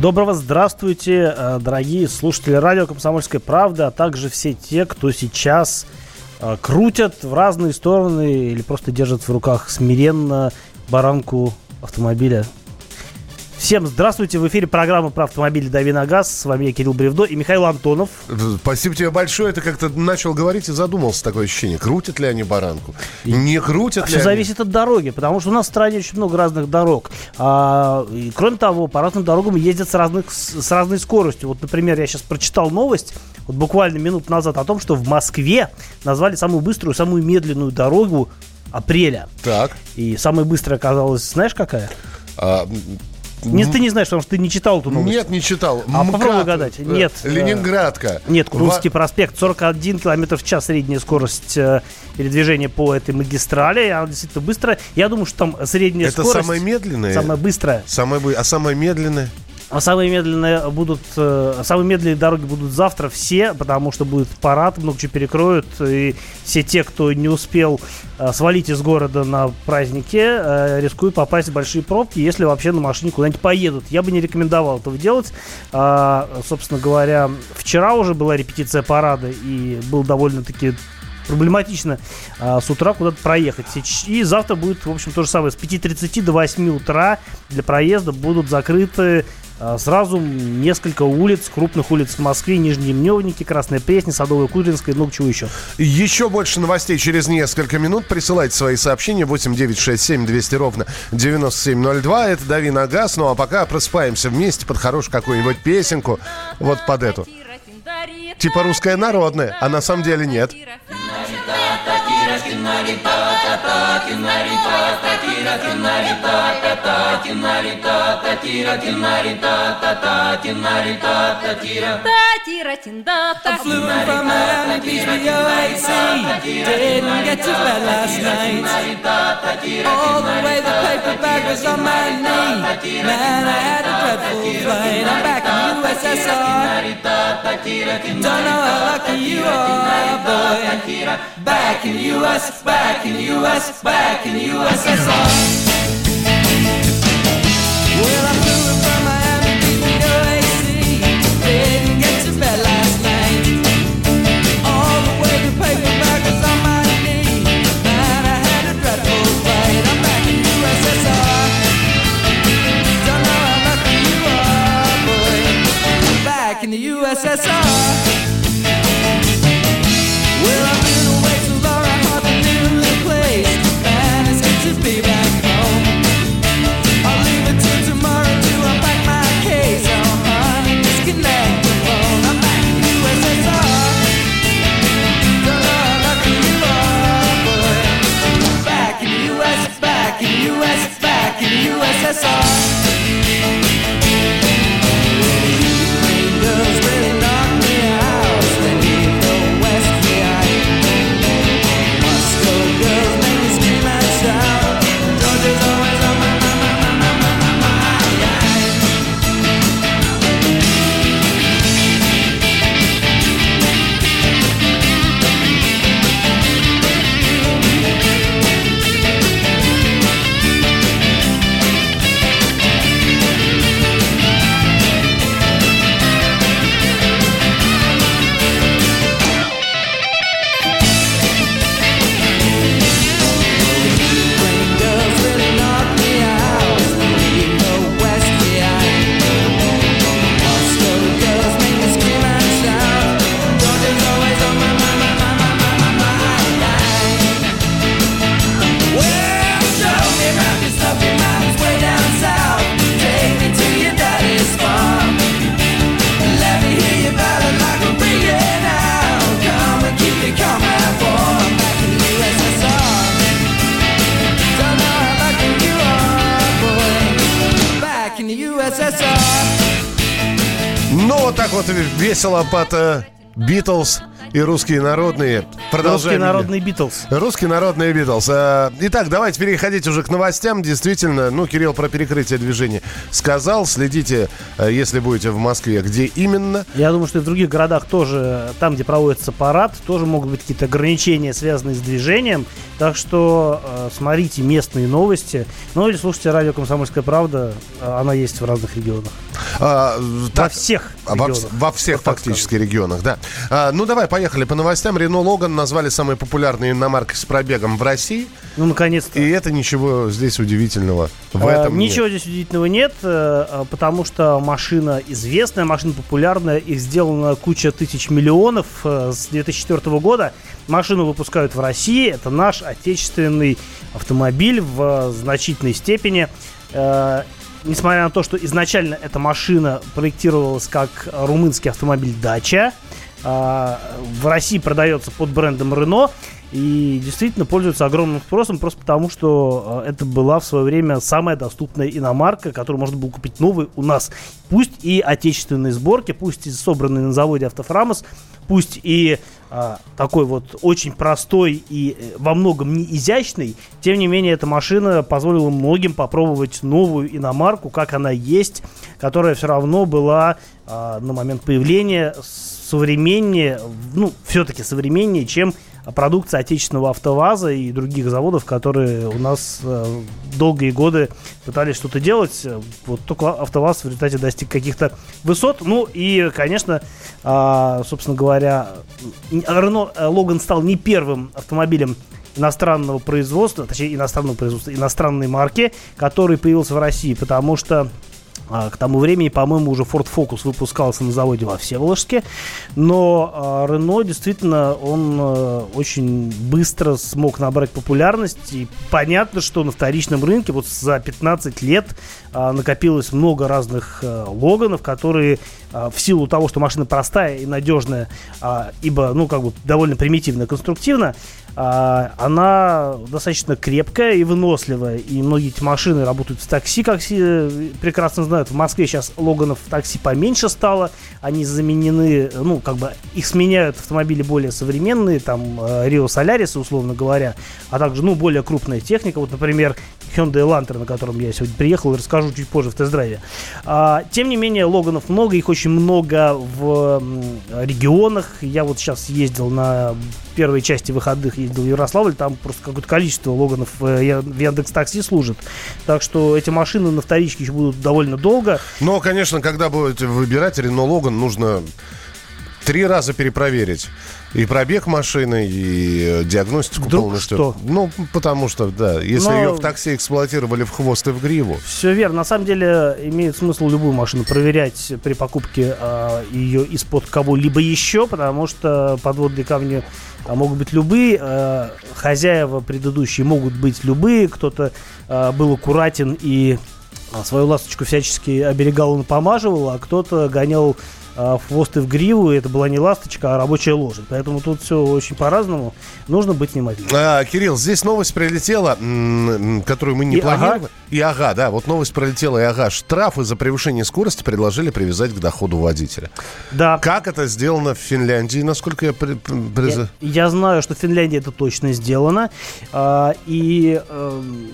Доброго здравствуйте, э, дорогие слушатели радио «Комсомольская правда», а также все те, кто сейчас э, крутят в разные стороны или просто держат в руках смиренно баранку автомобиля Всем здравствуйте. В эфире программа про автомобили «Дави на газ». С вами я, Кирилл Бревдо и Михаил Антонов. Спасибо тебе большое. Ты как-то начал говорить и задумался такое ощущение. Крутят ли они баранку? Не крутят а ли Все они? зависит от дороги, потому что у нас в стране очень много разных дорог. А, и, кроме того, по разным дорогам ездят с, разных, с разной скоростью. Вот, например, я сейчас прочитал новость, вот буквально минут назад, о том, что в Москве назвали самую быструю, самую медленную дорогу апреля. Так. И самая быстрая оказалась, знаешь, какая? А, Не, ты не знаешь, потому что ты не читал эту новость. Нет, не читал. А МКАД, попробуй угадать. э, Нет. Ленинградка. Нет, Курбанский проспект, 41 км в час средняя скорость э, передвижения по этой магистрали. Она действительно быстрая. Я думаю, что там средняя Это скорость... самая медленная? Самая быстрая. Самая А самая медленная? А самые медленные будут, э, самые медленные дороги будут завтра все, потому что будет парад, много чего перекроют, и все те, кто не успел э, свалить из города на празднике, э, рискуют попасть в большие пробки, если вообще на машине куда-нибудь поедут. Я бы не рекомендовал этого делать. А, собственно говоря, вчера уже была репетиция парада, и был довольно-таки проблематично а, с утра куда-то проехать. И завтра будет, в общем, то же самое. С 5.30 до 8 утра для проезда будут закрыты сразу несколько улиц, крупных улиц в Москве, Нижние Мневники, Красная Пресня, Садовая Кудринская и много чего еще. Еще больше новостей через несколько минут. Присылайте свои сообщения 8967 200 ровно 9702. Это «Дави на газ». Ну а пока просыпаемся вместе под хорошую какую-нибудь песенку. Вот под эту. Типа русская народная, а на самом деле нет. I flew in from Miami Beach with your AC. Didn't get to bed last night. All the way the paper bag was on my knee. Man, I had a dreadful flight. I'm back in USSR. Don't know how lucky you are, boy. Back in the US, back in the US, back in USSR. Well, I flew in from Miami Beach with your AC. Didn't get to bed last night. All the the was on my knee. Man, I had a dreadful. I'm back in USSR. Don't know how lucky you are, boy. Back in the USSR. cabeça так вот весело под Битлз и русские народные. Продолжаем. Русские народные Битлз. Русские народные Битлз. А, Итак, давайте переходить уже к новостям. Действительно, ну, Кирилл про перекрытие движения сказал. Следите, э, если будете в Москве, где именно. Я думаю, что и в других городах тоже, там, где проводится парад, тоже могут быть какие-то ограничения, связанные с движением. Так что э, смотрите местные новости. Ну или слушайте радио «Комсомольская правда». Э, Она есть в разных регионах. А, Во так, всех а во, регионах. во всех Вот фактически регионах, да. А, ну, давай, поехали по новостям. Рено Логан назвали самой популярной иномаркой с пробегом в России. Ну, наконец-то. И это ничего здесь удивительного в Э, этом нет. Ничего здесь удивительного нет, э, э, потому что машина известная, машина популярная, их сделано куча тысяч миллионов э, с 2004 года. Машину выпускают в России, это наш отечественный автомобиль в значительной степени. Несмотря на то, что изначально эта машина проектировалась как румынский автомобиль «Дача», а, в России продается под брендом Renault и действительно пользуется огромным спросом просто потому, что э, это была в свое время самая доступная иномарка, которую можно было купить новой у нас. Пусть и отечественной сборки, пусть и собранной на заводе Автофрамос, пусть и а, такой вот очень простой и э, во многом не изящный, тем не менее эта машина позволила многим попробовать новую иномарку, как она есть, которая все равно была а, на момент появления современнее, ну, все-таки современнее, чем продукция отечественного АвтоВАЗа и других заводов, которые у нас э, долгие годы пытались что-то делать. Вот только АвтоВАЗ в результате достиг каких-то высот. Ну и, конечно, а, собственно говоря, Рено Логан стал не первым автомобилем иностранного производства, точнее иностранного производства, иностранной марки, который появился в России, потому что К тому времени, по-моему, уже Ford Focus выпускался на заводе во Всеволожске. Но а, Renault действительно, он э, очень быстро смог набрать популярность. И понятно, что на вторичном рынке вот за 15 лет а, накопилось много разных э, логанов, которые а, в силу того, что машина простая и надежная, а, ибо, ну, как бы довольно примитивно, конструктивно, а, она достаточно крепкая и выносливая. И многие эти машины работают в такси, как все прекрасно знают. В Москве сейчас Логанов в такси поменьше стало. Они заменены, ну, как бы их сменяют автомобили более современные, там, Рио Солярис, условно говоря, а также, ну, более крупная техника. Вот, например, Hyundai Elantra, на котором я сегодня приехал, расскажу чуть позже в тест-драйве. А, тем не менее, Логанов много, их очень много в регионах. Я вот сейчас ездил на первой части выходных, ездил в Ярославль, там просто какое-то количество Логанов э, в Яндекс Такси служит. Так что эти машины на вторичке еще будут довольно долго. Но, конечно, когда будете выбирать Рено Логан, нужно три раза перепроверить. И пробег машины, и э, диагностику Вдруг полностью. что? Ну, потому что, да, если Но- ее в такси эксплуатировали в хвост и в гриву. Все верно. На самом деле имеет смысл любую машину проверять при покупке а, ее из-под кого-либо еще, потому что подводные камни а, могут быть любые, а, хозяева предыдущие могут быть любые, кто-то а, был аккуратен и свою ласточку всячески оберегал и напомаживал, а кто-то гонял в хвост и в гриву, и это была не ласточка, а рабочая лошадь. Поэтому тут все очень по-разному. Нужно быть внимательным. А, Кирилл, здесь новость прилетела, которую мы не И планировали. ага. И ага, да, вот новость прилетела, и ага. Штрафы за превышение скорости предложили привязать к доходу водителя. Да. Как это сделано в Финляндии, насколько я... при- Я, я знаю, что в Финляндии это точно сделано. А, и эм,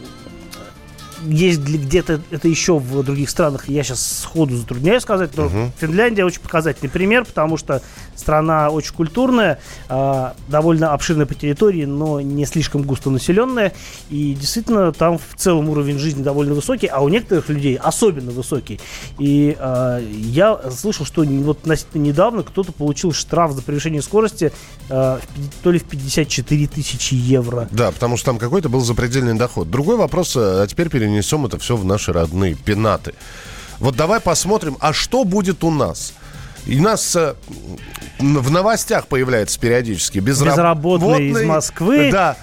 есть где-то это еще в других странах, я сейчас сходу затрудняюсь сказать, но Финляндия очень показательный пример, потому что страна очень культурная, а, довольно обширная по территории, но не слишком густонаселенная, и действительно там в целом уровень жизни довольно высокий, а у некоторых людей особенно высокий. И а, я слышал, что вот недавно кто-то получил штраф за превышение скорости а, то ли в 54 тысячи евро. Да, потому что там какой-то был запредельный доход. Другой вопрос, э, а теперь перенесем это все в наши родные пенаты. Вот давай посмотрим, а что будет у нас? И нас э, в новостях появляется периодически безраб- Безработный из Москвы. Да.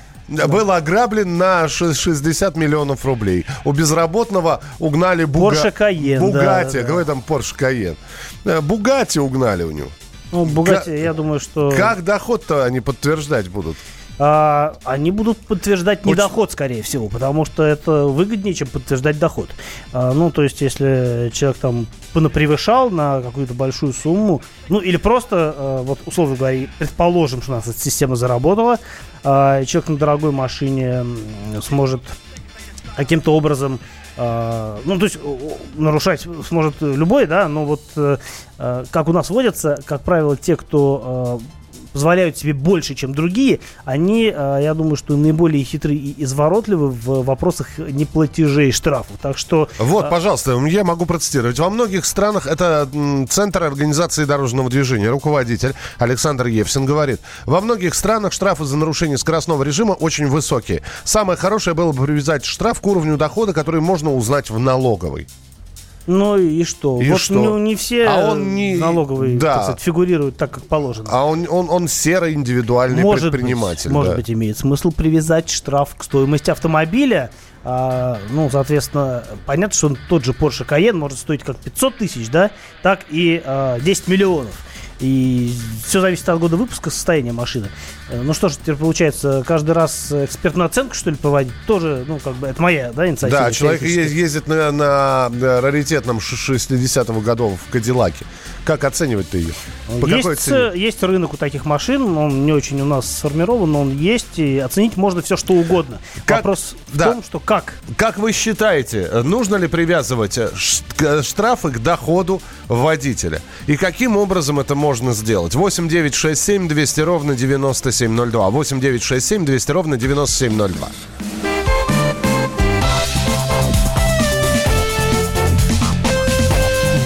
Был ограблен на ш- 60 миллионов рублей. У безработного угнали буга... Porsche Cayenne, Бугати. да, да. Какой там Порш Каен? Бугати угнали у него. Ну, Бугатти, я думаю, что... Как доход-то они подтверждать будут? А, они будут подтверждать недоход, скорее всего, потому что это выгоднее, чем подтверждать доход. А, ну, то есть, если человек там понапревышал на какую-то большую сумму, ну, или просто, а, вот, условно говоря, предположим, что у нас эта система заработала, а, человек на дорогой машине сможет каким-то образом а, ну, то есть нарушать сможет любой, да, но вот э, э, как у нас водятся, как правило, те, кто э, позволяют себе больше, чем другие, они, э, я думаю, что наиболее хитрые и изворотливы в вопросах неплатежей штрафов. Так что... Вот, а, пожалуйста, я могу процитировать. Во многих странах это Центр организации дорожного движения, руководитель Александр Евсин говорит, во многих странах штрафы за нарушение скоростного режима очень высокие. Самое хорошее было бы привязать штраф к уровню дохода, который можно узнать в налоговой. Ну и что? И вот что? Не, не все А он не- налоговые да. так сказать, фигурируют так, как положено. А он, он, он серый индивидуальный может предприниматель. Быть, может да. быть, имеет смысл привязать штраф к стоимости автомобиля. А, ну, соответственно, понятно, что тот же Porsche Cayenne может стоить как 500 тысяч, да, так и а, 10 миллионов. И все зависит от года выпуска, состояния машины. Э, Ну что ж, теперь получается, каждый раз экспертную оценку, что ли, проводить, тоже, ну, как бы, это моя, да, инициатива. Да, человек ездит на, на, раритетном ш- 60-го годов в Кадиллаке. Как оценивать-то ее? По какой есть, цене? э, есть рынок у таких машин, он не очень у нас сформирован, но он есть, и оценить можно все, что угодно. Как- Вопрос в да. том, что как. Как вы считаете, нужно ли привязывать э, штрафы к доходу водителя? И каким образом это можно сделать? 8 9 6 7 200 ровно 9702. 8 9 6 7 200 ровно 9702.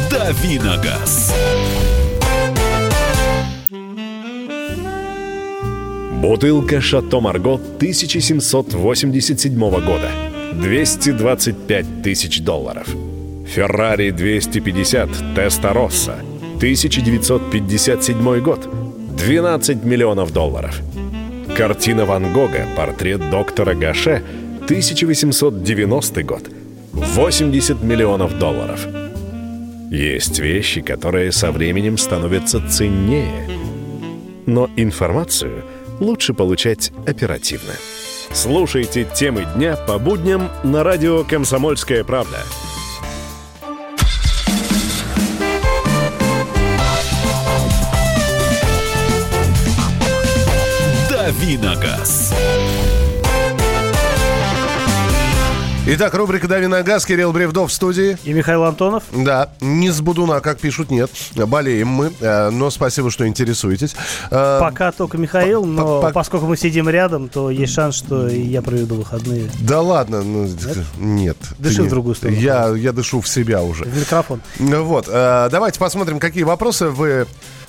Давиногаз. Бутылка «Шато Марго» 1787 года. 225 тысяч долларов. «Феррари 250 Теста Росса» 1957 год. 12 миллионов долларов. Картина Ван Гога «Портрет доктора Гаше» 1890 год. 80 миллионов долларов. Есть вещи, которые со временем становятся ценнее. Но информацию лучше получать оперативно. Слушайте темы дня по будням на радио «Комсомольская правда». Давиногаз. Итак, рубрика «Дави на газ», Кирилл Бревдов в студии. И Михаил Антонов. Да, не с Будуна, как пишут, нет. Болеем мы, э, но спасибо, что интересуетесь. Э, Пока только Михаил, но по- поскольку мы сидим рядом, то есть шанс, что и я проведу выходные Да ладно, ну, нет. Дыши ты в другую сторону. Я, я дышу в себя уже. в микрофон. Ну Вот, э, давайте посмотрим, какие вопросы вы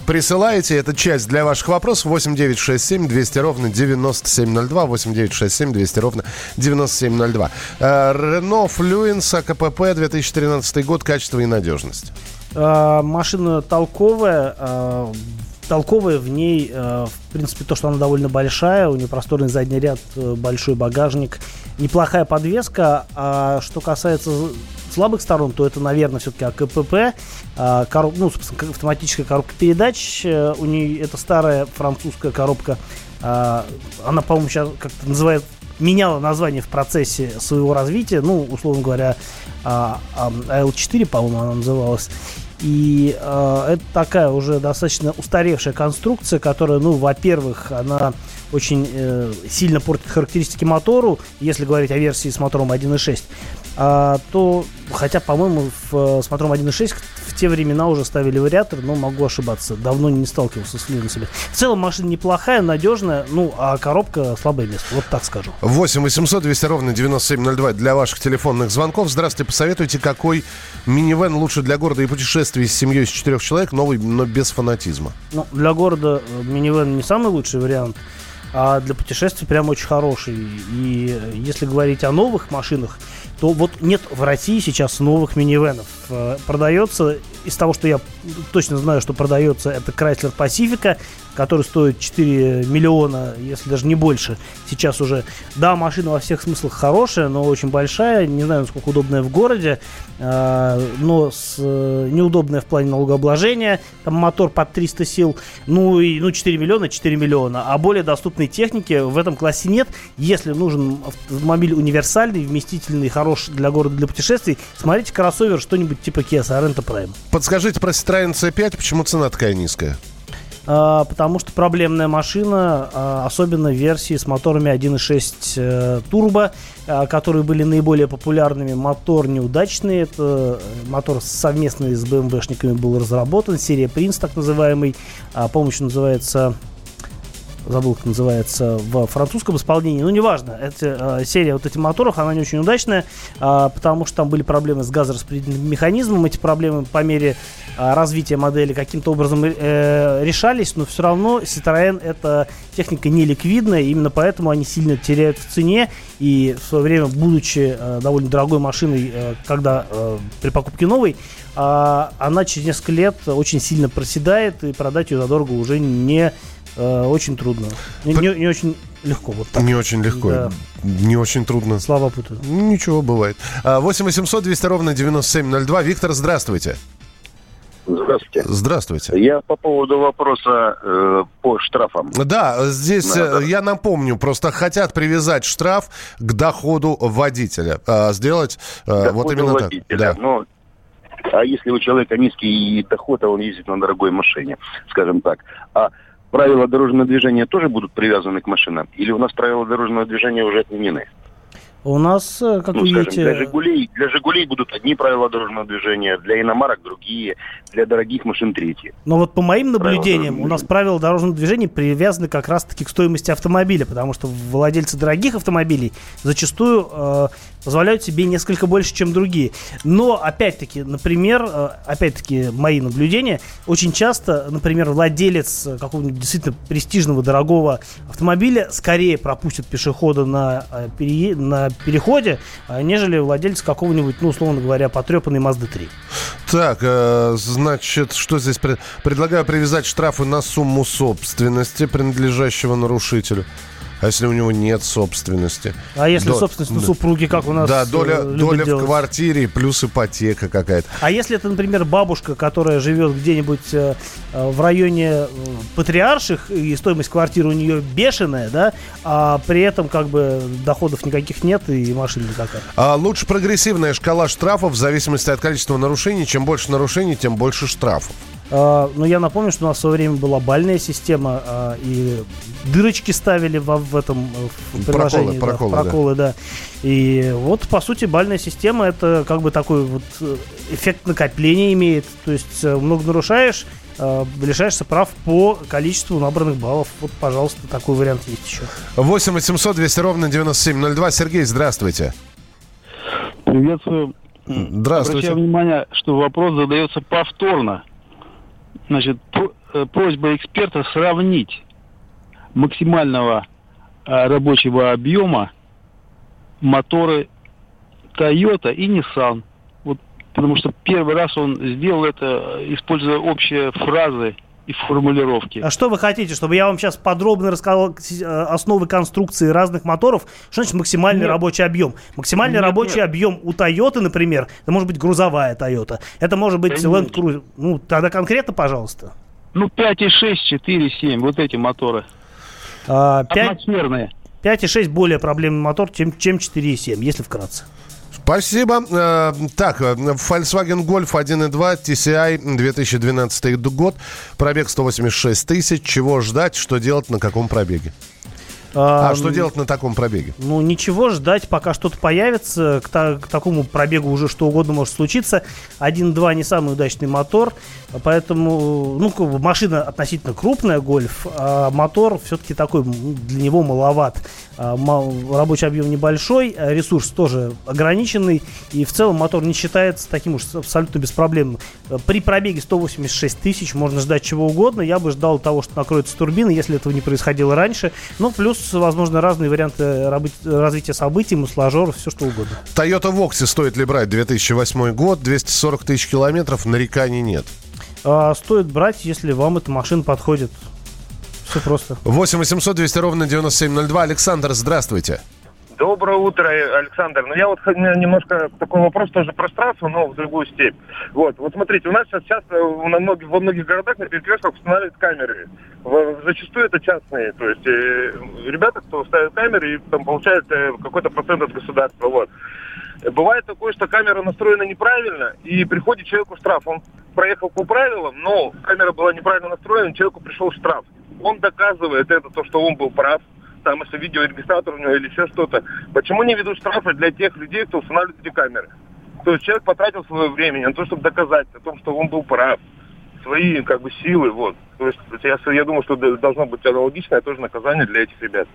присылаете. Это часть для ваших вопросов. 8967 200 ровно 9702. 8967 200 ровно 9702. Э, Рено Флюенс АКПП 2013 год. Качество и надежность. А, машина толковая. а, толковая в ней, а, в принципе, то, что она довольно большая, у нее просторный задний ряд, большой багажник, неплохая подвеска. А что касается слабых сторон, то это, наверное, все-таки АКПП, а, короб- ну, собственно, автоматическая коробка передач. э, У нее это старая французская коробка. а, Она, по-моему, сейчас как-то называют меняла название в процессе своего развития, ну, условно говоря, а, а, L4, по-моему, она называлась. И э, это такая уже достаточно устаревшая конструкция, которая, ну, во-первых, она очень э, сильно портит характеристики мотору, если говорить о версии с мотором 1.6. А, то, хотя, по-моему, в, с мотором 1.6 в те времена уже ставили вариатор, но могу ошибаться. Давно не сталкивался с флюенсами. В целом машина неплохая, надежная, ну, а коробка слабое место, вот так скажу. 8 800 200 ровно 9702 для ваших телефонных звонков. Здравствуйте, посоветуйте, какой минивэн лучше для города и путешествий с семьей из четырех человек, новый, но без фанатизма. Ну, для города э, минивэн не самый лучший вариант, а для путешествий прям очень хороший. И если говорить о новых машинах, то вот нет в России сейчас новых минивенов. Э, Продается, из того, что я точно знаю, что продается, это Chrysler Pacifica, который стоит 4 миллиона, если даже не больше. Сейчас уже, да, машина во всех смыслах хорошая, но очень большая, не знаю, насколько удобная в городе, э, но с, э, неудобная в плане налогообложения, там мотор под 300 сил, ну и ну 4 миллиона, 4 миллиона, а более доступная крупной техники в этом классе нет. Если нужен автомобиль универсальный, вместительный, хороший для города, для путешествий, смотрите кроссовер, что-нибудь типа Kia Sorento Prime. Подскажите про Citroёn C5, почему цена такая низкая? А, потому что проблемная машина, а, особенно версии с моторами 1.6 э, турбо, а, которые были наиболее популярными. Мотор неудачный, это э, мотор совместный с BMW-шниками был разработан, серия Prince так называемый, еще называется забыл, как называется в французском исполнении, ну, неважно, это э, серия вот этих моторов, она не очень удачная, а, потому что там были проблемы с газораспределительным механизмом, эти проблемы по мере а, развития модели каким-то образом э, решались, но все равно Citroën это техника неликвидная, именно поэтому они сильно теряют в цене, и в свое время, будучи э, довольно дорогой машиной, э, когда э, при покупке новой, а, она через несколько лет очень сильно проседает, и продать ее задорого уже не э, очень трудно. Не, не- не очень легко. Вот так. Не очень легко. Да. Не очень трудно. Слова путаю. Ну, Ничего, бывает. А, 8 800 200 ровно 9702. Виктор, здравствуйте. Здравствуйте. Здравствуйте. Я по поводу вопроса э, по штрафам. Да, здесь Надо. э, я напомню, просто хотят привязать штраф к доходу водителя. А, сделать э, вот Доходу именно водителя. так. Да. Ну, а если у человека низкий доход, а он ездит на дорогой машине, скажем так, а правила дорожного движения тоже будут привязаны к машинам? Или у нас правила дорожного движения уже отменены? У нас, э, как Ну, вы скажем, видите, для «Жигулей», для «Жигулей» будут одни правила дорожного движения, для иномарок другие, для дорогих машин третьи. Но вот по моим наблюдениям, у нас правила дорожного движения привязаны как раз-таки к стоимости автомобиля, потому что владельцы дорогих автомобилей зачастую э, позволяют себе несколько больше, чем другие. Но, опять-таки, например, э, опять-таки, мои наблюдения, очень часто, например, владелец э, какого-нибудь действительно престижного, дорогого автомобиля скорее пропустит пешехода на, э, перее- на переходе, э, нежели владелец какого-нибудь, ну, условно говоря, потрепанной Mazda 3. Так, значит, что здесь? пред- Предлагаю привязать штрафы на сумму собственности, принадлежащего нарушителю. А если у него нет собственности? А если До- собственность на да. супруге, как у нас Да, э, доля, любят доля в квартире плюс ипотека какая-то. А если это, например, бабушка, которая живет где-нибудь э, э, в районе э, Патриарших, и стоимость квартиры у нее бешеная, да, а при этом как бы доходов никаких нет и машина никакая. А лучше прогрессивная шкала штрафов в зависимости от количества нарушений. Чем больше нарушений, тем больше штрафов. А, но я напомню, что у нас в свое время была бальная система, а, и дырочки ставили в, этом э, в Проколы, приложении. да, проколы, да. проколы, да. И вот, по сути, бальная система это как бы такой вот э, эффект накопления имеет. То есть э, много нарушаешь, лишаешься прав по количеству набранных баллов. Вот, пожалуйста, такой вариант есть еще. 8 800 200 ровно 9702. Сергей, здравствуйте. Приветствую. Здравствуйте. Обращаю внимание, что вопрос задается повторно. Значит, э, просьба эксперта сравнить максимального э, рабочего объема моторы Toyota и Nissan. Вот, потому что первый раз он сделал это, используя общие фразы и формулировки. А что вы хотите, чтобы я вам сейчас подробно рассказал э, основы конструкции разных моторов? Что значит максимальный Нет. рабочий объем? Максимальный Нет, рабочий нет. объем у Toyota, например, это может быть грузовая Toyota, это может быть Да Land. Cruiser. Ну, тогда конкретно, пожалуйста. Ну, 5,6, 4,7, вот эти моторы. А, 5, Атмосферные. 5,6 более проблемный мотор, чем, чем 4,7, если вкратце. Спасибо. Э, Так, э, Volkswagen Golf 1.2 TCI 2012 год. Пробег 186 тысяч. Чего ждать, что делать, на каком пробеге? А, что делать на таком пробеге? Ну, ничего, ждать, пока что-то появится. К, та- к такому пробегу уже что угодно может случиться. 1.2 не самый удачный мотор, поэтому, ну, машина относительно крупная, гольф, а мотор все-таки такой, для него маловат. А, мал- рабочий объем небольшой, ресурс тоже ограниченный, и в целом мотор не считается таким уж абсолютно беспроблемным. При пробеге 186 тысяч можно ждать чего угодно. Я бы ждал того, что накроется турбина, если этого не происходило раньше. Ну, плюс, возможно, разные варианты развития событий, мусложер, все что угодно. Toyota Voxy стоит ли брать 2008 год, 240 тысяч километров, нареканий нет. А, стоит брать, если вам эта машина подходит. Все просто. 8 800 200 ровно 9702. Александр, здравствуйте. Доброе утро, Александр. Ну, я вот немножко такой вопрос тоже про но в другую степь. Вот, вот смотрите, у нас сейчас часто э, на многих, во многих городах на перекрестках устанавливают камеры. Зачастую это частные, то есть э, ребята, кто ставит камеры и там получают э, какой-то процент от государства. Вот. Бывает такое, что камера настроена неправильно, и приходит человеку штраф. Он проехал по правилам, но камера была неправильно настроена, человеку пришел штраф. Он доказывает это, то, что он был прав, там, если видеорегистратор у него или еще что-то. Почему не ведут штрафы для тех людей, кто устанавливает эти камеры? То есть человек потратил свое время на то, чтобы доказать о том, что он был прав, свои как бы силы, вот. То есть я, я думаю, что должно быть аналогичное тоже наказание для этих ребят.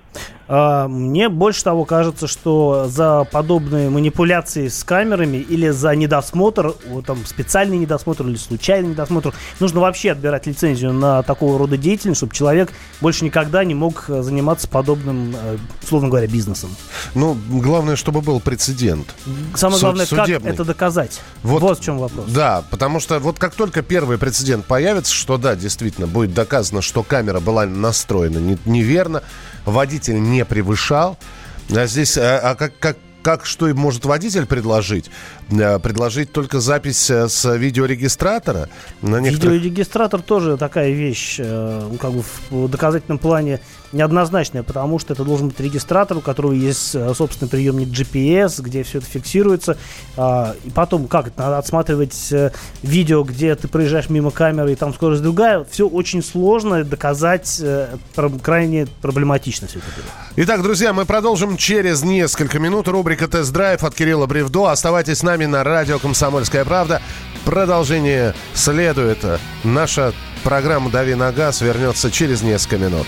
А, Мне больше того кажется, что за подобные манипуляции с камерами или за недосмотр, вот там специальный недосмотр или случайный недосмотр, нужно вообще отбирать лицензию на такого рода деятельность, чтобы человек больше никогда не мог э, заниматься подобным, э, условно говоря, бизнесом. Ну, главное, чтобы был прецедент. Самое Суд- главное, как судебный. это доказать. Вот, в чем вопрос. Да, потому что вот как только первый прецедент появится, что да, действительно, будет доказано, что камера была настроена не- неверно, водитель не превышал, а здесь, а, а как, как, как что может водитель предложить? Э, Предложить только запись э, с видеорегистратора? На некоторых- Видеорегистратор тоже такая вещь, э, ну, как бы в доказательном плане неоднозначная, потому что это должен быть регистратор, у которого есть собственный приемник GPS, где все это фиксируется. А, И потом, как это, надо отсматривать видео, где ты проезжаешь мимо камеры, и там скорость другая. Все очень сложно доказать, крайне проблематично все это. Итак, друзья, мы продолжим через несколько минут. Рубрика «Тест-драйв» от Кирилла Бревдо. Оставайтесь с нами на радио «Комсомольская правда». Продолжение следует. Наша программа «Дави на газ» вернется через несколько минут.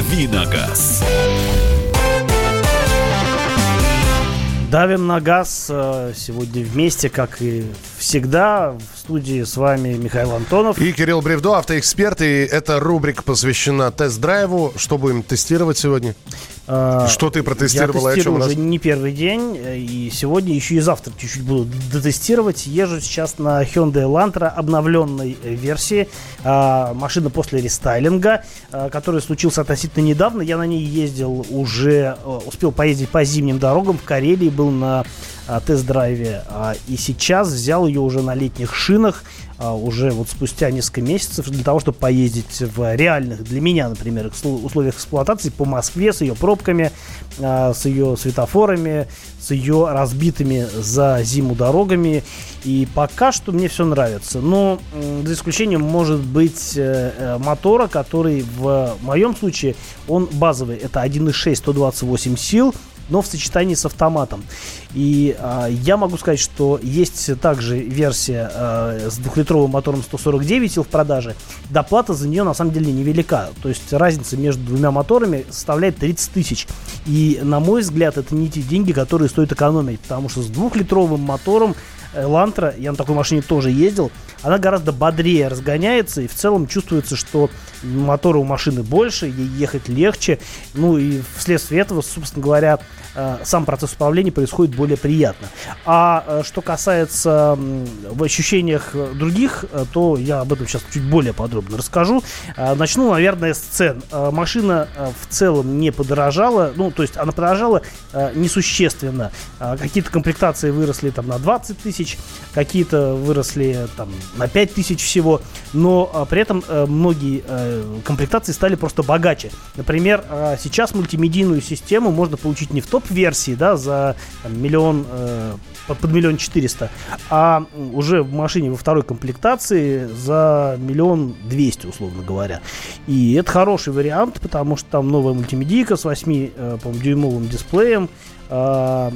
«Дави на газ». Давим на газ э, сегодня вместе, как и всегда. В студии с вами Михаил Антонов. И Кирилл Бревдо, автоэксперт. И эта рубрика посвящена тест-драйву. Что будем тестировать сегодня? Э, Что ты протестировал и Я тестирую уже не первый день, э, и сегодня еще и завтра чуть-чуть буду дотестировать. Езжу сейчас на Hyundai Elantra обновленной э, версии. А, машина после рестайлинга, а, который случился относительно недавно. Я на ней ездил уже, э, успел поездить по зимним дорогам. В Карелии был на а, тест-драйве. А, и сейчас взял ее уже на летних шинах а, уже вот спустя несколько месяцев для того, чтобы поездить в реальных, для меня, например, условиях эксплуатации по Москве с ее пробками, а, с ее светофорами, с ее разбитыми за зиму дорогами. И пока что мне все нравится. Но за исключением может быть э, э, мотора, который в моем случае, он базовый. Это 1.6 128 сил но в сочетании с автоматом. И а, я могу сказать, что есть также версия а, с двухлитровым мотором 149 сил в продаже. Доплата за нее на самом деле невелика. То есть разница между двумя моторами составляет 30 тысяч. И на мой взгляд, это не те деньги, которые стоит экономить. Потому что с двухлитровым мотором Элантра, я на такой машине тоже ездил, она гораздо бодрее разгоняется, и в целом чувствуется, что мотора у машины больше, ей ехать легче, ну и вследствие этого, собственно говоря, э, сам процесс управления происходит более приятно. А э, что касается в ощущениях э, других, то я об этом сейчас чуть более подробно расскажу. Начну, наверное, с цен. Машина в целом не подорожала, ну, то есть она подорожала несущественно. Какие-то комплектации выросли там на 20 тысяч, какие-то выросли там на 5 тысяч всего, но э, при этом э, многие э, комплектации стали просто богаче. Например, э, сейчас мультимедийную систему можно получить не в топ-версии, да, за там, миллион, э, под, миллион четыреста, а уже в машине во второй комплектации за миллион двести, условно говоря. И это хороший вариант, потому что там новая мультимедийка с 8, э, по-моему, дюймовым дисплеем, а,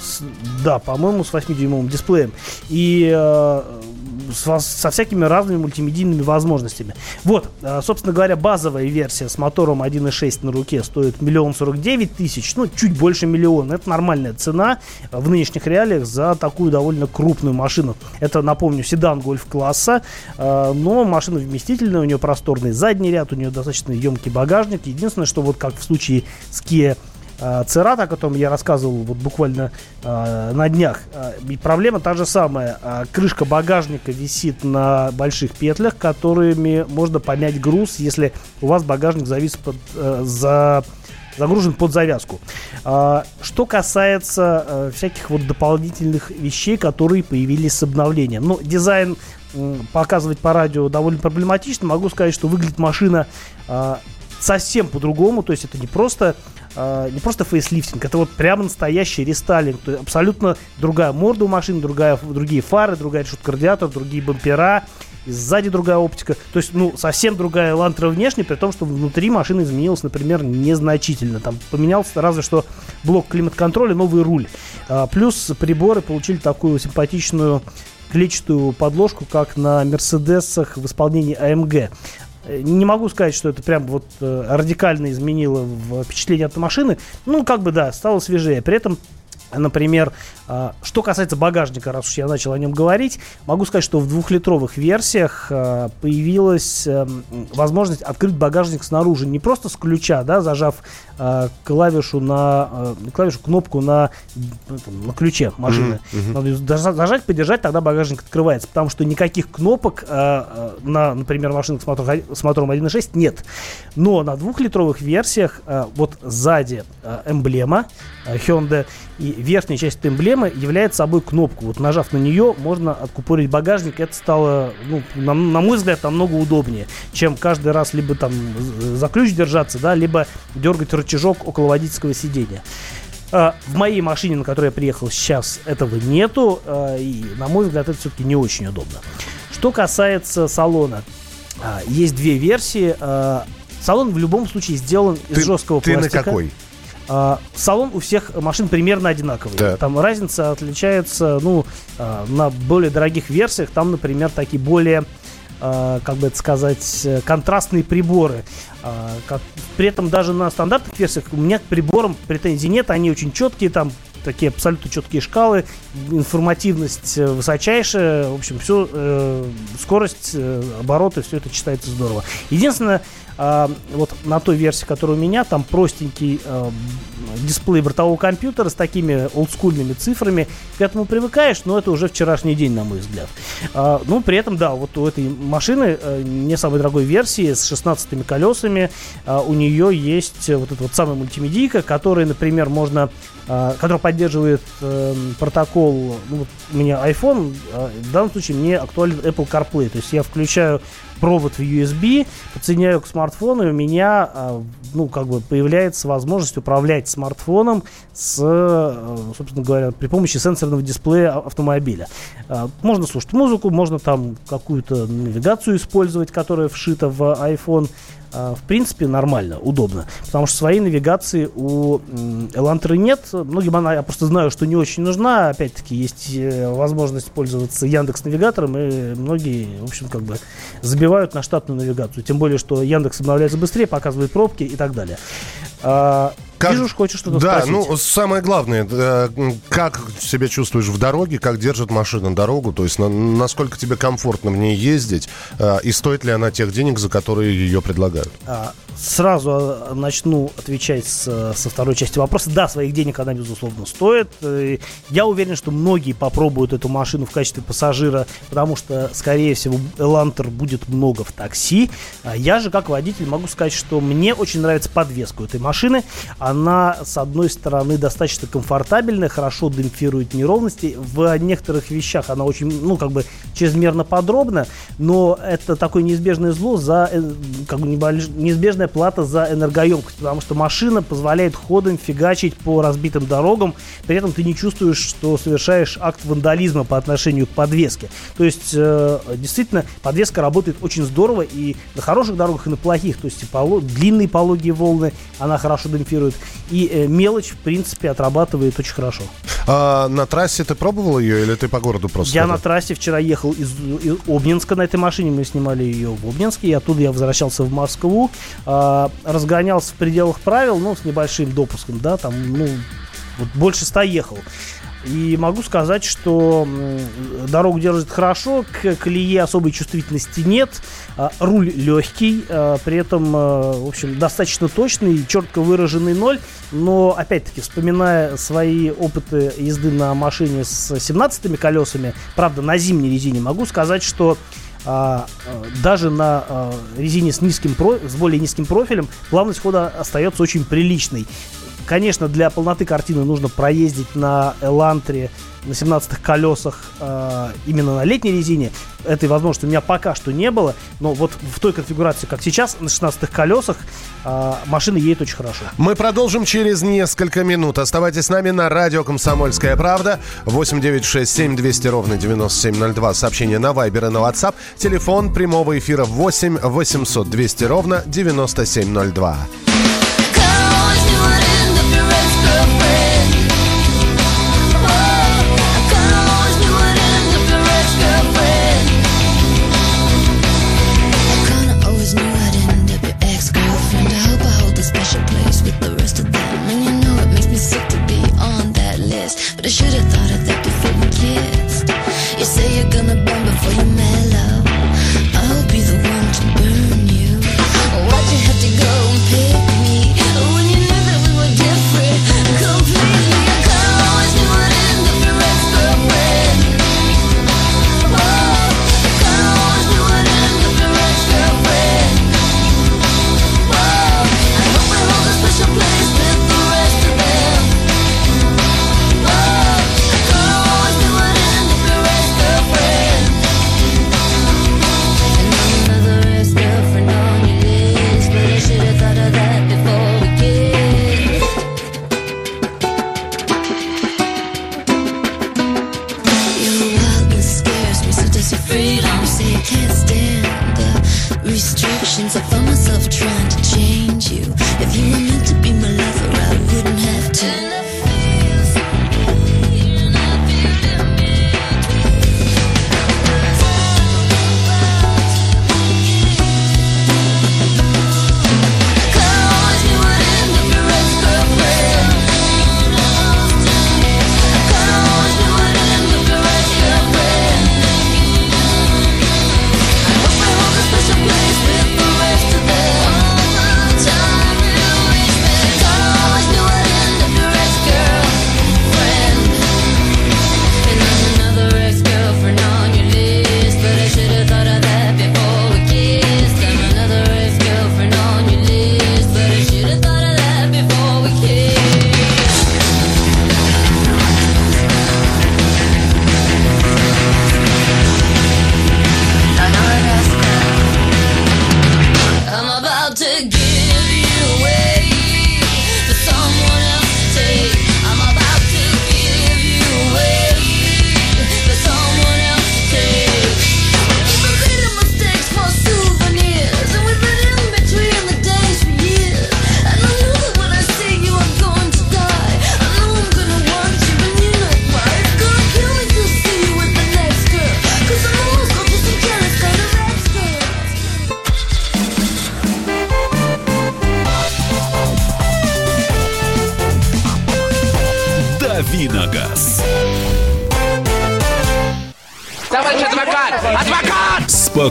с- да, по-моему, с 8-дюймовым дисплеем. И со всякими разными мультимедийными возможностями. Вот, э, собственно говоря, базовая версия с мотором 1.6 на руке стоит миллион сорок девять тысяч, ну, чуть больше миллиона. Это нормальная цена в нынешних реалиях за такую довольно крупную машину. Это, напомню, седан гольф-класса, э, но машина вместительная, у нее просторный задний ряд, у нее достаточно емкий багажник. Единственное, что вот как в случае с Kia э, Церата, о котором я рассказывал вот буквально э, на днях. Э, и проблема та же самая. Крышка багажника висит на больших петлях, которыми можно помять груз, если у вас багажник завис под, э, за загружен под завязку. А, Что касается э, всяких вот дополнительных вещей, которые появились с обновлением. Ну, дизайн показывать по радио довольно проблематично. Могу сказать, что выглядит машина а, совсем по-другому. То есть это не просто а, не просто фейслифтинг, это вот прямо настоящий рестайлинг. То есть абсолютно другая морда у машины, другая, другие фары, другая решетка радиатора, другие бампера, и сзади другая оптика. То есть, ну, совсем другая лантра внешне, при том, что внутри машина изменилась, например, незначительно. Там поменялся разве что блок климат-контроля, новый руль. А, плюс приборы получили такую симпатичную клетчатую подложку, как на Мерседесах в исполнении AMG. Э, Не могу сказать, что это прям вот э, радикально изменило впечатление от машины. Ну, как бы да, стало свежее. При этом Например, а, что касается багажника, раз уж я начал о нем говорить, могу сказать, что в двухлитровых версиях а, появилась эм, возможность открыть багажник снаружи. Не просто с ключа, да, зажав а, клавишу на не клавишу, кнопку на, на ключе машины. Надо её дожа- зажать, подержать, тогда багажник открывается. Потому что никаких кнопок на, например, машинах с мотором, с мотором 1.6 нет. Но на двухлитровых версиях вот сзади эмблема Hyundai и верхняя часть этой эмблемы является собой кнопку. Вот нажав на нее, можно откупорить багажник. Это стало, ну, на, на мой взгляд, намного удобнее, чем каждый раз либо там за ключ держаться, да, либо дергать рычажок около водительского сидения. А, В моей машине, на которой я приехал сейчас, этого нету. а, И, на мой взгляд, это все-таки не очень удобно. Что касается салона, а, есть две версии. Салон в любом случае сделан из Ты, жесткого ты на пластика. какой? А, салон у всех машин примерно одинаковый. Так. Там разница отличается, ну, а, на более дорогих версиях. Там, например, такие более, а, как бы это сказать, э, контрастные приборы. Как- при этом даже на стандартных версиях у меня к приборам претензий нет. Они очень четкие, там такие абсолютно четкие шкалы, информативность э, высочайшая, в общем, все, скорость, э, обороты, все это читается здорово. Единственное, вот на той версии, которая у меня, там простенький а, дисплей бортового компьютера с такими олдскульными цифрами. К этому привыкаешь, но это уже вчерашний день, на мой взгляд. А, ну, при этом, да, вот у этой машины, э, не самой дорогой версии, с 16 колесами, а, у нее есть вот эта вот самая мультимедийка, которая, например, можно а, который поддерживает э, протокол, ну, вот у меня iPhone, а в данном случае мне актуален Apple CarPlay, то есть я включаю провод в USB, подсоединяю к смартфону, и у меня, а, ну, как бы появляется возможность управлять смартфоном с, э, собственно говоря, при помощи сенсорного дисплея а- автомобиля. А, Можно слушать музыку, можно там какую-то навигацию использовать, которая вшита в iPhone. В принципе, нормально, удобно. Потому что своей навигации у Elantra нет. Многим она, я просто знаю, что не очень нужна. Опять-таки, есть э, возможность пользоваться Яндекс навигатором, и многие, в общем, как бы забивают на штатную навигацию. Тем более, что Яндекс обновляется быстрее, показывает пробки и так далее. Как- Вижу, хочешь что-то Да, спросить. ну, самое главное, э, как себя чувствуешь в дороге, как держит машина дорогу, то есть на- насколько тебе комфортно в ней ездить, э, и стоит ли она тех денег, за которые ее предлагают? А, Сразу а, начну отвечать с- со второй части вопроса. Да, своих денег она, безусловно, стоит. Э, Я уверен, что многие попробуют эту машину в качестве пассажира, потому что, скорее всего, Элантер будет много в такси. А Я же, как водитель, могу сказать, что мне очень нравится подвеска этой машины. Она, с одной стороны, достаточно комфортабельная, хорошо демпфирует неровности. В некоторых вещах она очень, ну, как бы, чрезмерно подробна, но это такое неизбежное зло за, э, как бы, неизбежная плата за энергоемкость, потому что машина позволяет ходом фигачить по разбитым дорогам, при этом ты не чувствуешь, что совершаешь акт вандализма по отношению к подвеске. То есть, э, действительно, подвеска работает очень здорово и на хороших дорогах, и на плохих. То есть, поло- длинные пологие волны она хорошо демпфирует, и э, мелочь, в принципе, отрабатывает очень хорошо. А на трассе ты пробовал ее или ты по городу просто? Я на трассе вчера ехал из, из Обнинска на этой машине, мы снимали ее в Обнинске, и оттуда я возвращался в Москву, а, разгонялся в пределах правил, ну, с небольшим допуском, да, там, ну, вот больше ста ехал. И могу сказать, что дорогу держит хорошо, к колее особой чувствительности нет, а, руль легкий, а, при этом, а, в общем, достаточно точный, четко выраженный ноль, но, опять-таки, вспоминая свои опыты езды на машине с 17 колесами, правда, на зимней резине, могу сказать, что а, даже на а, резине с низким про- с более низким профилем плавность хода остается очень приличной. Конечно, для полноты картины нужно проездить на Элантре на 17 колесах а, именно на летней резине. Этой возможности у меня пока что не было, но вот в той конфигурации, как сейчас, на 16 колесах, а, машина едет очень хорошо. Мы продолжим через несколько минут. Оставайтесь с нами на радио «Комсомольская правда». 8967 200 ровно 9702. Сообщение на Viber и на WhatsApp. Телефон прямого эфира 8 800 200 ровно 9702.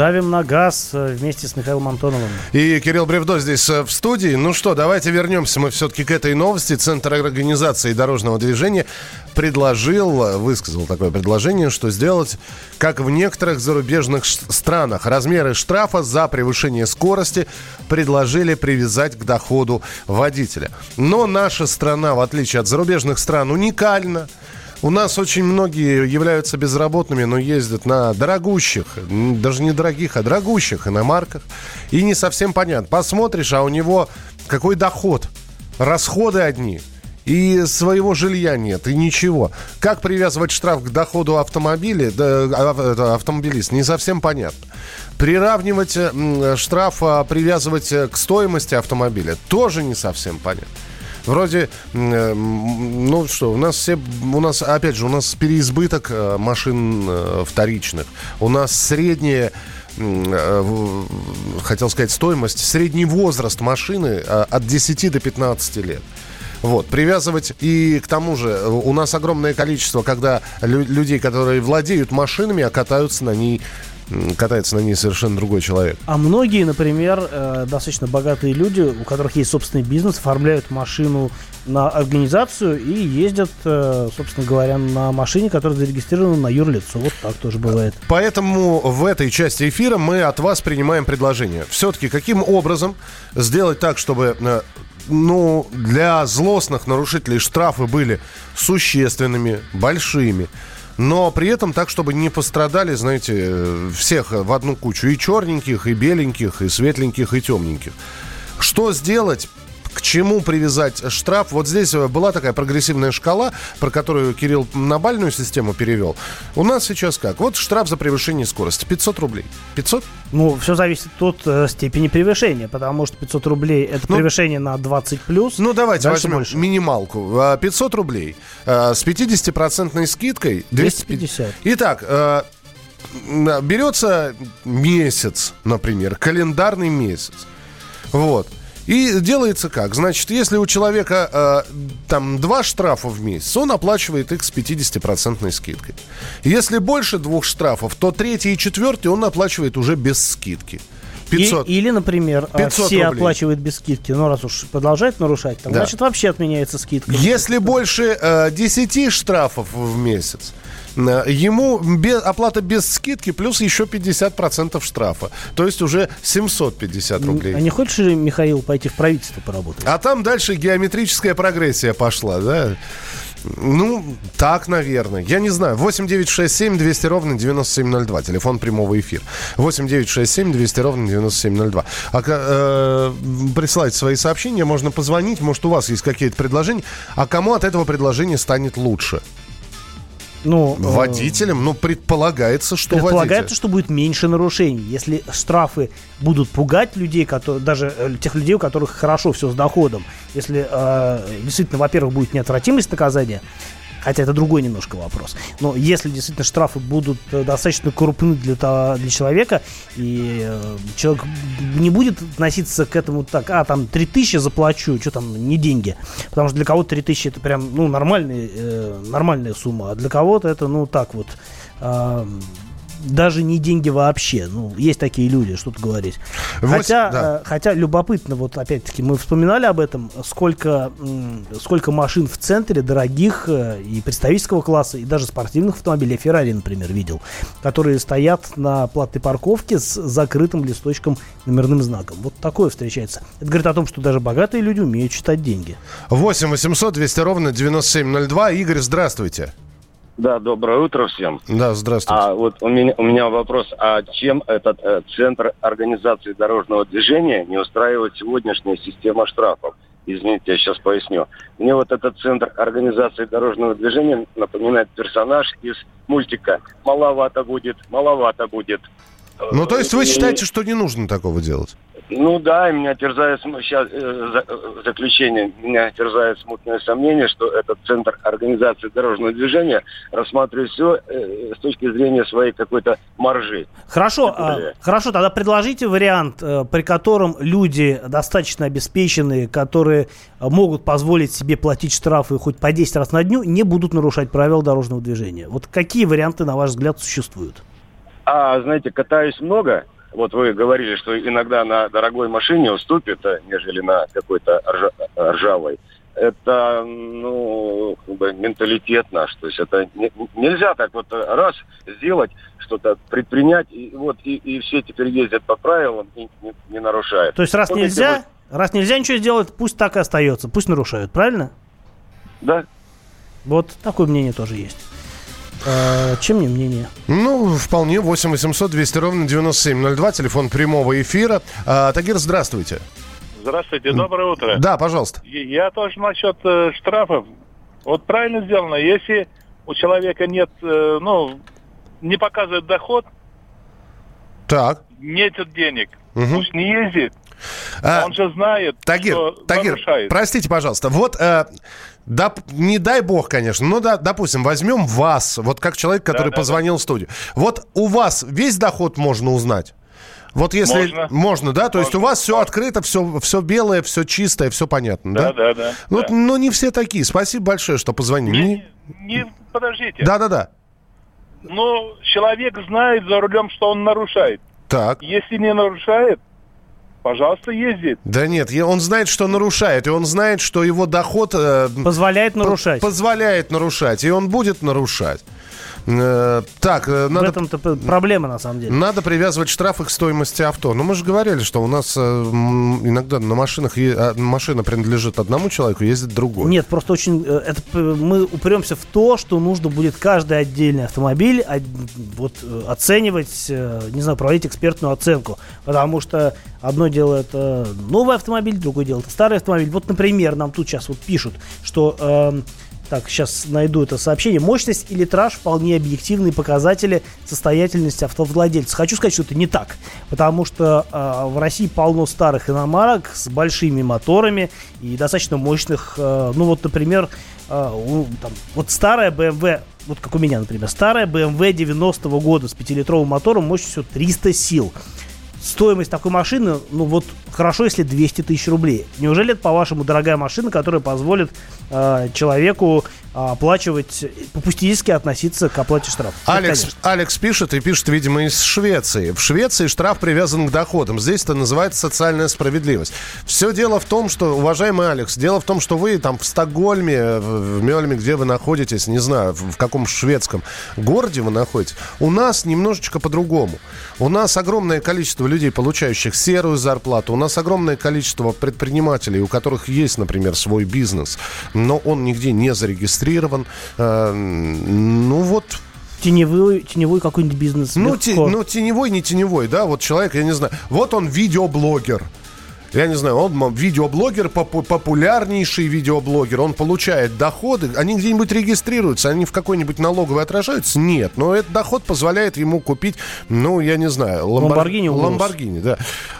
Давим на газ э, вместе с Михаилом Антоновым. И Кирилл Бревдо здесь э, в студии. Ну что, давайте вернемся мы все-таки к этой новости. Центр организации дорожного движения предложил, э, высказал такое предложение, что сделать, как в некоторых зарубежных странах, размеры штрафа за превышение скорости предложили привязать к доходу водителя. Но наша страна, в отличие от зарубежных стран, уникальна. У нас очень многие являются безработными, но ездят на дорогущих, даже не дорогих, а дорогущих иномарках. И не совсем понятно. Посмотришь, а у него какой доход? Расходы одни. И своего жилья нет, и ничего. Как привязывать штраф к доходу автомобиля, да, а, это, автомобилист, не совсем понятно. Приравнивать штраф, а, привязывать э, к стоимости автомобиля, тоже не совсем понятно. Вроде, э, ну что, у нас все, у нас, опять же, у нас переизбыток э, машин э, вторичных. У нас средняя, хотел сказать, стоимость, средний возраст машины от 10 до 15 лет. Вот, привязывать. И к тому же у нас огромное количество, когда лю- людей, которые владеют машинами, а катаются на ней, катается на ней совершенно другой человек. А многие, например, э, достаточно богатые люди, у которых есть собственный бизнес, оформляют машину на организацию и ездят, э, собственно говоря, на машине, которая зарегистрирована на юрлицо. Вот так тоже бывает. Поэтому в этой части эфира мы от вас принимаем предложение. Все-таки каким образом сделать так, чтобы э, ну, для злостных нарушителей штрафы были существенными, большими, но при этом так, чтобы не пострадали, знаете, всех в одну кучу. И черненьких, и беленьких, и светленьких, и темненьких. Что сделать? К чему привязать штраф? Вот здесь э, была такая прогрессивная шкала, про которую Кирилл на бальную систему перевел. У нас сейчас как? Вот штраф за превышение скорости. 500 рублей. 500? Ну, все зависит от э, степени превышения, потому что 500 рублей это Ну, превышение на 20 плюс. Ну, давайте Дальше возьмем больше. минималку. А, 500 рублей. А, С 50% скидкой 250. 250. Итак, а, м, берется месяц, например, календарный месяц. Вот. И делается как? Значит, если у человека э, там два штрафа в месяц, он оплачивает их с 50% скидкой. Если больше двух штрафов, то третий и четвертый он оплачивает уже без скидки. 500. И- или, например, э, 500 все рублей. оплачивают без скидки, но раз уж продолжает нарушать, там, Да. значит, вообще отменяется скидка. Если больше э, 10 штрафов в месяц, э, ему бе- оплата без скидки плюс еще 50% штрафа. То есть уже 750 рублей. А не хочешь, ли, Михаил, пойти в правительство поработать? А там дальше геометрическая прогрессия пошла, да? Ну, так, наверное. Я не знаю. 8 9 6 7 200 ровно 9702. Телефон прямого эфира. 8 9 6 7 200 ровно 9702. А, э, присылайте свои сообщения. Можно позвонить. Может, у вас есть какие-то предложения. А кому от этого предложения станет лучше? Ну, э, Водителям? Ну, предполагается, что Предполагается, водитель. что будет меньше нарушений. Если штрафы будут пугать людей, которые, даже э, тех людей, у которых хорошо все с доходом, если э, действительно, во-первых, будет неотвратимость наказания, хотя это другой немножко вопрос, но если действительно штрафы будут э, достаточно крупны для, того- для человека, и э, человек не будет относиться к этому так, а, там, 3000 заплачу, что там, не деньги. Потому что для кого-то 3000 это прям, ну, нормальный, э, нормальная сумма, а для кого-то это, ну, так вот, а, даже не деньги вообще. Ну, есть такие люди, что тут говорить. Восемь- Хотя, да. э, хотя любопытно, вот опять-таки мы вспоминали об этом, сколько, сколько машин в центре дорогих э, и представительского класса, и даже спортивных автомобилей, Феррари, например, видел, которые стоят на платной парковке с закрытым листочком номерным знаком. Вот такое встречается. Это говорит о том, что даже богатые люди умеют читать деньги. 8 800 200 ровно 9702. Игорь, здравствуйте. Да, доброе утро всем. Да, здравствуйте. А вот у меня, у меня вопрос, а чем этот э, Центр организации дорожного движения не устраивает сегодняшняя система штрафов? Извините, я сейчас поясню. Мне вот этот центр организации дорожного движения напоминает персонаж из мультика «Маловато будет, маловато будет». Ну, то есть вы И- считаете, что не нужно такого делать? Ну да, и меня терзает сейчас э, э, заключение, меня терзает смутное сомнение, что этот центр организации дорожного движения рассматривает все с точки зрения своей какой-то маржи. Хорошо, более. хорошо, тогда предложите вариант, э, при котором люди достаточно обеспеченные, которые э, могут позволить себе платить штрафы хоть по 10 раз на дню, не будут нарушать правила дорожного движения. Вот какие варианты, на ваш взгляд, существуют? А, знаете, катаюсь много. Вот вы говорили, что иногда на дорогой машине уступит, э, нежели на какой-то ржа- ржавой. Это, ну, как бы менталитет наш. То есть это не- нельзя так вот э, раз сделать, что-то предпринять, и вот и, и все теперь ездят по правилам и не, не нарушают. То есть раз Помните, нельзя, раз нельзя ничего сделать, пусть так и остается, пусть нарушают, правильно? вы- Да. Вот такое мнение тоже есть. А, чем не мнение? Ну, вполне. 8 800 200 ровно 9702. Телефон прямого эфира. А, Тагир, здравствуйте. Здравствуйте, доброе утро. Да, пожалуйста. Я тоже насчет э, штрафов. Вот правильно сделано, если у человека нет, э, ну, не показывает доход, Так. нет денег, Мгм. пусть не ездит. А, Он же знает, Тагир, что Тагир, нарушает. простите, пожалуйста. Вот, э, доп- не дай бог, конечно, но, да, допустим, возьмем вас, вот как человек, который да, позвонил в студию. Вот у вас весь доход можно узнать? Вот если Можно. да, то есть у вас все открыто, все, все белое, все чистое, все понятно, да? Да, да, да. Ну, да. ну, не все такие. Спасибо большое, что позвонили. Не- Не, подождите. Да, да, да. Ну, человек знает за рулем, что он нарушает. Так. Если не нарушает, пожалуйста, ездит. Да нет, он знает, что нарушает, и он знает, что его доход... э, Позволяет по- нарушать. Позволяет нарушать, и он будет нарушать. Э, так, э, В надо... этом-то п- проблема, на самом деле. Надо привязывать штрафы к стоимости авто. Ну, мы же говорили, что у нас э, иногда на машинах а, машина принадлежит одному человеку, ездит другой. Нет, просто очень э, это мы упремся в то, что нужно будет каждый отдельный автомобиль вот э, оценивать, э, не знаю, проводить экспертную оценку, потому что одно дело это новый автомобиль, другое дело это старый автомобиль. Вот, например, нам тут сейчас вот пишут, что эм, так, сейчас найду это сообщение. Мощность и литраж вполне объективные показатели состоятельности автовладельца. Хочу сказать, что это не так, потому что э, в России полно старых иномарок с большими моторами и достаточно мощных. э, ну вот, например, э, у- там, вот старая BMW, вот как у меня, например, старая BMW 90-го года с 5-литровым мотором мощностью 300 сил. Стоимость такой машины, ну вот хорошо, если 200 тысяч рублей. Неужели это, по-вашему, дорогая машина, которая позволит э, человеку оплачивать, попустительски относиться к оплате штрафа? Нет, Алекс. Алекс пишет и пишет, видимо, из Швеции. В Швеции штраф привязан к доходам. Здесь это называется социальная справедливость. Все дело в том, что, уважаемый Алекс, дело в том, что вы там в Стокгольме, в Мельме, где вы находитесь, не знаю, в каком шведском городе вы находитесь, у нас немножечко по-другому. У нас огромное количество людей, получающих серую зарплату. У нас огромное количество предпринимателей, у которых есть, например, свой бизнес, но он нигде не зарегистрирован. Э, Ну вот, Теневой, теневой какой-нибудь бизнес. ну, те- ну, теневой, не теневой, да, вот человек, я не знаю, вот он видеоблогер. Я не знаю, он видеоблогер, попу- популярнейший видеоблогер, он получает доходы, они где-нибудь регистрируются, они в какой-нибудь налоговой отражаются? Нет, но этот доход позволяет ему купить, ну, я не знаю, ламбор- Ламборгини. Ламборгини, да.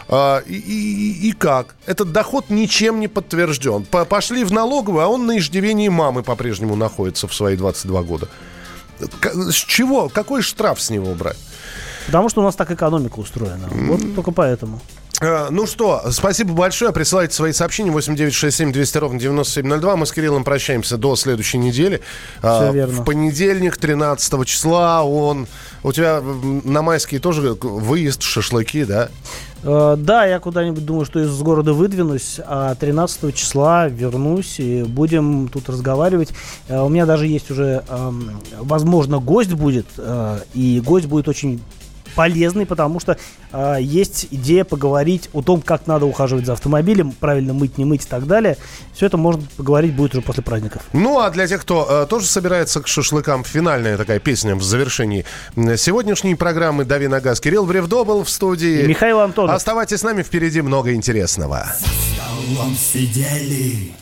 А, и, и- и как? Этот доход ничем не подтвержден. По- пошли в налоговую, а он на иждивении мамы по-прежнему находится в свои 22 года. С чего? Какой штраф с него брать? Потому что у нас так экономика устроена. Вот только поэтому. Э, Ну что, спасибо большое. Присылайте свои сообщения 8967 200 ровно 9702. Мы с Кириллом прощаемся до следующей недели. А, верно. В понедельник, 13 числа, он... У тебя м, на майские тоже выезд, шашлыки, да? Э, Да, я куда-нибудь думаю, что из города выдвинусь, а 13 числа вернусь и будем тут разговаривать. Э, У меня даже есть уже, возможно, гость будет, э, и гость будет очень полезный, потому что э, есть идея поговорить о том, как надо ухаживать за автомобилем, правильно мыть, не мыть и так далее. Все это можно поговорить будет уже после праздников. Ну, а для тех, кто э, тоже собирается к шашлыкам, финальная такая песня в завершении сегодняшней программы «Дави на газ». Кирилл Бревдо был в студии. И Михаил Антонов. Оставайтесь с нами, впереди много интересного. столом сидели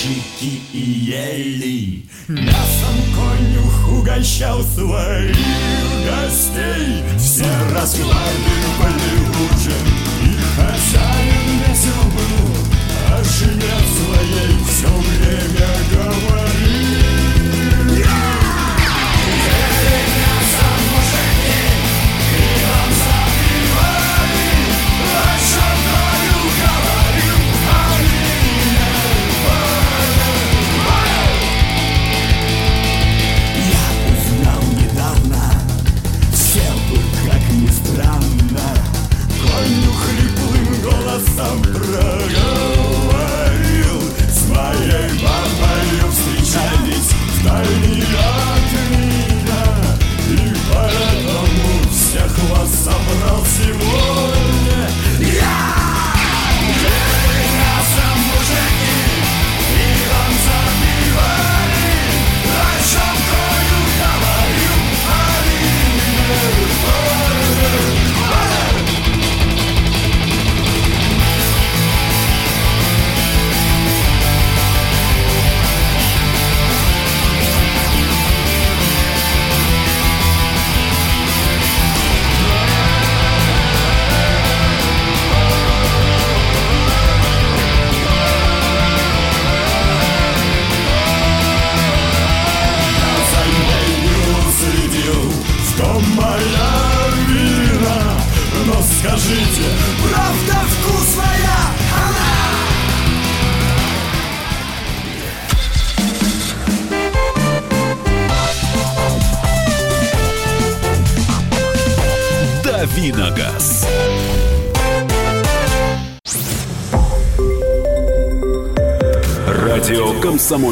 мужики и ели. Мясом конюх угощал своих гостей. Все раскладывали ужин И хозяин весел был О жене своей все время говорил собрал сегодня